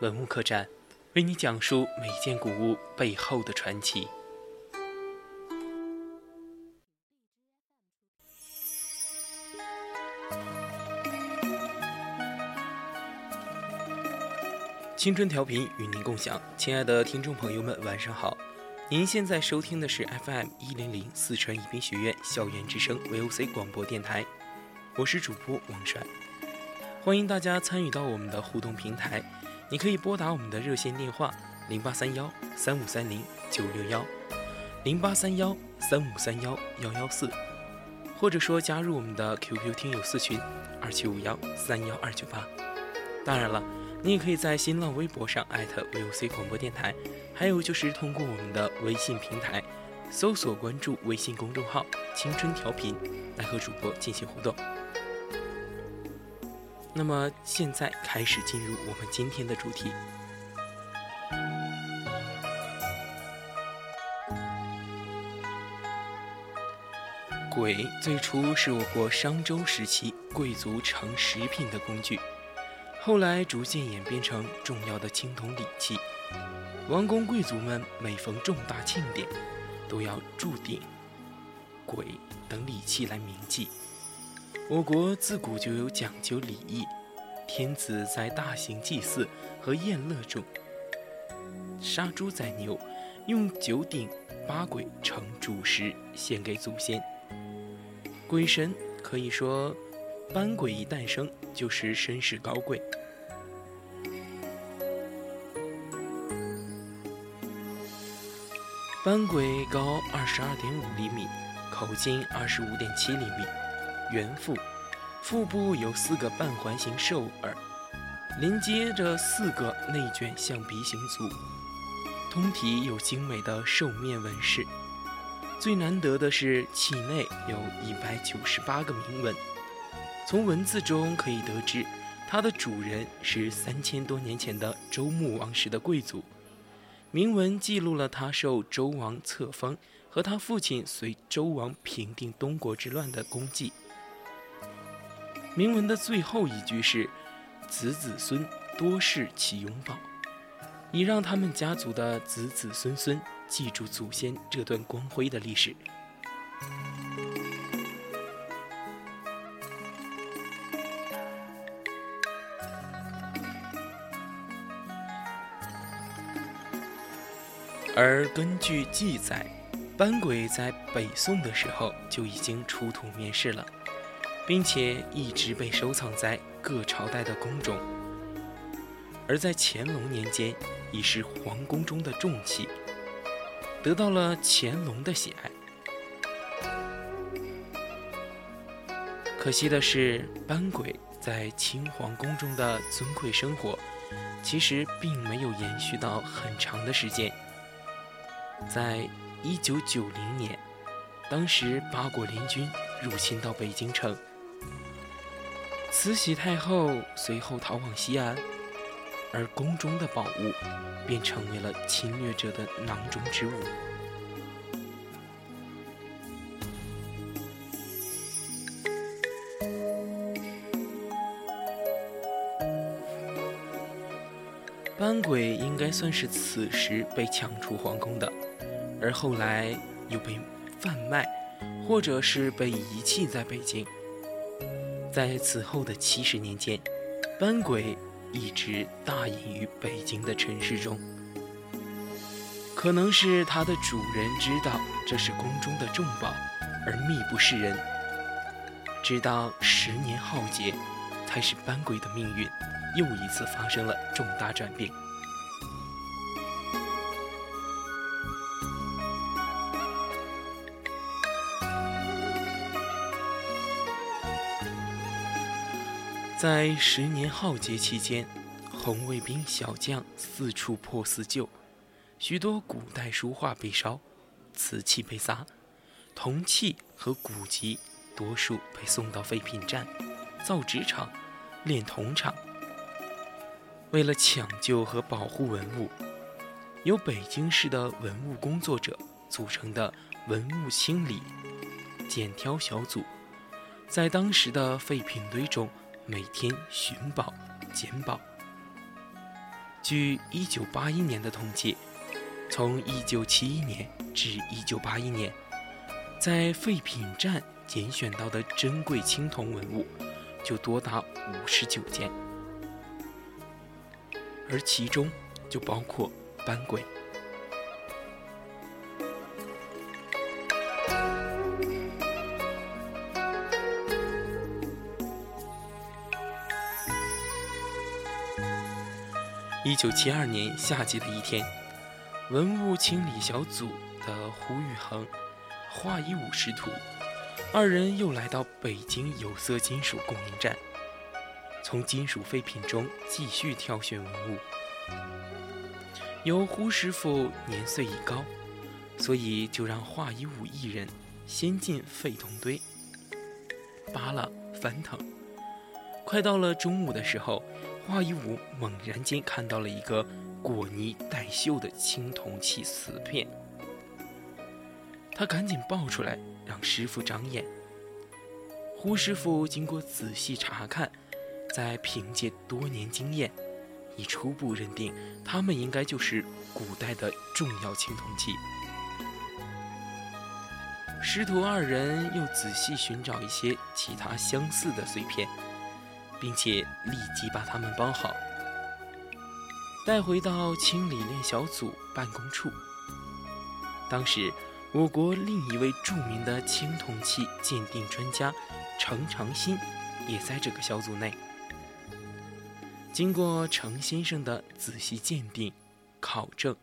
文物客栈，为你讲述每件古物背后的传奇。青春调频与您共享，亲爱的听众朋友们，晚上好！您现在收听的是 FM 一零零四川宜宾学院校园之声 VOC 广播电台，我是主播王帅，欢迎大家参与到我们的互动平台。你可以拨打我们的热线电话零八三幺三五三零九六幺，零八三幺三五三幺幺幺四，或者说加入我们的 QQ 听友四群二七五幺三幺二九八。当然了，你也可以在新浪微博上 VOC 广播电台，还有就是通过我们的微信平台搜索关注微信公众号“青春调频”来和主播进行互动。那么现在开始进入我们今天的主题。簋最初是我国商周时期贵族盛食品的工具，后来逐渐演变成重要的青铜礼器。王公贵族们每逢重大庆典，都要铸鼎、簋等礼器来铭记。我国自古就有讲究礼仪，天子在大型祭祀和宴乐中杀猪宰牛，用九鼎八簋盛主食献给祖先。鬼神可以说，班簋一诞生就是身世高贵。班簋高二十二点五厘米，口径二十五点七厘米。圆腹，腹部有四个半环形兽耳，连接着四个内卷象鼻形足，通体有精美的兽面纹饰。最难得的是器内有一百九十八个铭文，从文字中可以得知，它的主人是三千多年前的周穆王时的贵族。铭文记录了他受周王册封和他父亲随周王平定东国之乱的功绩。铭文的最后一句是：“子子孙多世其拥抱”，以让他们家族的子子孙孙记住祖先这段光辉的历史。而根据记载，班簋在北宋的时候就已经出土面世了。并且一直被收藏在各朝代的宫中，而在乾隆年间已是皇宫中的重器，得到了乾隆的喜爱。可惜的是，班簋在清皇宫中的尊贵生活，其实并没有延续到很长的时间。在一九九零年，当时八国联军入侵到北京城。慈禧太后随后逃往西安，而宫中的宝物便成为了侵略者的囊中之物。班簋应该算是此时被抢出皇宫的，而后来又被贩卖，或者是被遗弃在北京。在此后的七十年间，班鬼一直大隐于北京的尘世中。可能是它的主人知道这是宫中的重宝，而秘不示人。直到十年浩劫，才使班鬼的命运又一次发生了重大转变。在十年浩劫期间，红卫兵小将四处破四旧，许多古代书画被烧，瓷器被砸，铜器和古籍多数被送到废品站、造纸厂、炼铜厂。为了抢救和保护文物，由北京市的文物工作者组成的文物清理、检挑小组，在当时的废品堆中每天寻宝、捡宝。据1981年的统计，从1971年至1981年，在废品站拣选到的珍贵青铜文物就多达59件。而其中就包括班轨。一九七二年夏季的一天，文物清理小组的胡宇恒、华一武师徒二人又来到北京有色金属供应站。从金属废品中继续挑选文物。由胡师傅年岁已高，所以就让华一武一人先进废铜堆，扒拉翻腾。快到了中午的时候，华一武猛然间看到了一个裹泥带锈的青铜器瓷片，他赶紧抱出来让师傅长眼。胡师傅经过仔细查看。在凭借多年经验，已初步认定他们应该就是古代的重要青铜器。师徒二人又仔细寻找一些其他相似的碎片，并且立即把它们包好，带回到清理链小组办公处。当时，我国另一位著名的青铜器鉴定专家程长新也在这个小组内。经过程先生的仔细鉴定、考证，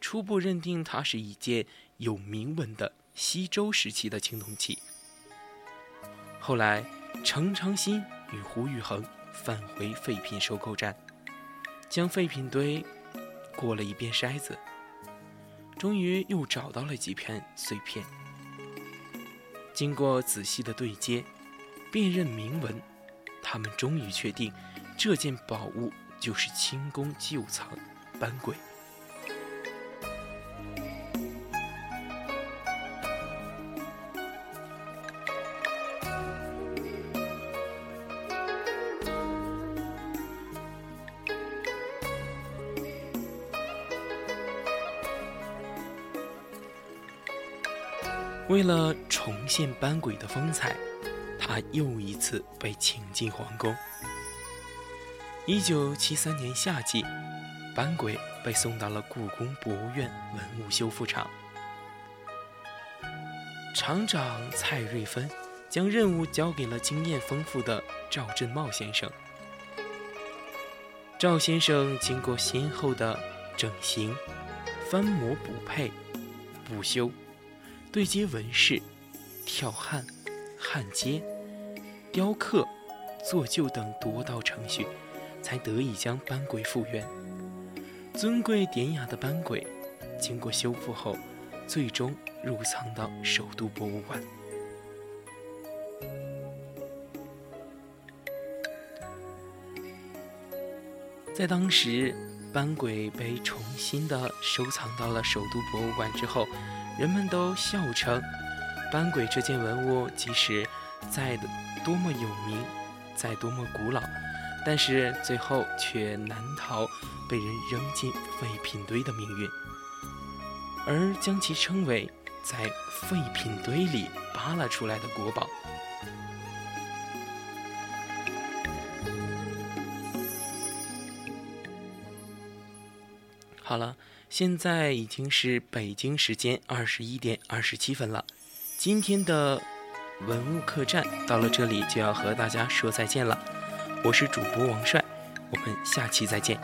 初步认定它是一件有铭文的西周时期的青铜器。后来，程长新与胡宇恒返回废品收购站，将废品堆过了一遍筛子，终于又找到了几片碎片。经过仔细的对接、辨认铭文，他们终于确定。这件宝物就是清宫旧藏班鬼。为了重现班鬼的风采，他又一次被请进皇宫。一九七三年夏季，班鬼被送到了故宫博物院文物修复厂。厂长蔡瑞芬将任务交给了经验丰富的赵振茂先生。赵先生经过先后的整形、翻模补配、补修、对接纹饰、跳焊、焊接、雕刻、做旧等多道程序。才得以将班轨复原。尊贵典雅的班轨，经过修复后，最终入藏到首都博物馆。在当时，班轨被重新的收藏到了首都博物馆之后，人们都笑称，班鬼这件文物即使再的多么有名，再多么古老。但是最后却难逃被人扔进废品堆的命运，而将其称为在废品堆里扒拉出来的国宝。好了，现在已经是北京时间二十一点二十七分了，今天的文物客栈到了这里就要和大家说再见了。我是主播王帅，我们下期再见。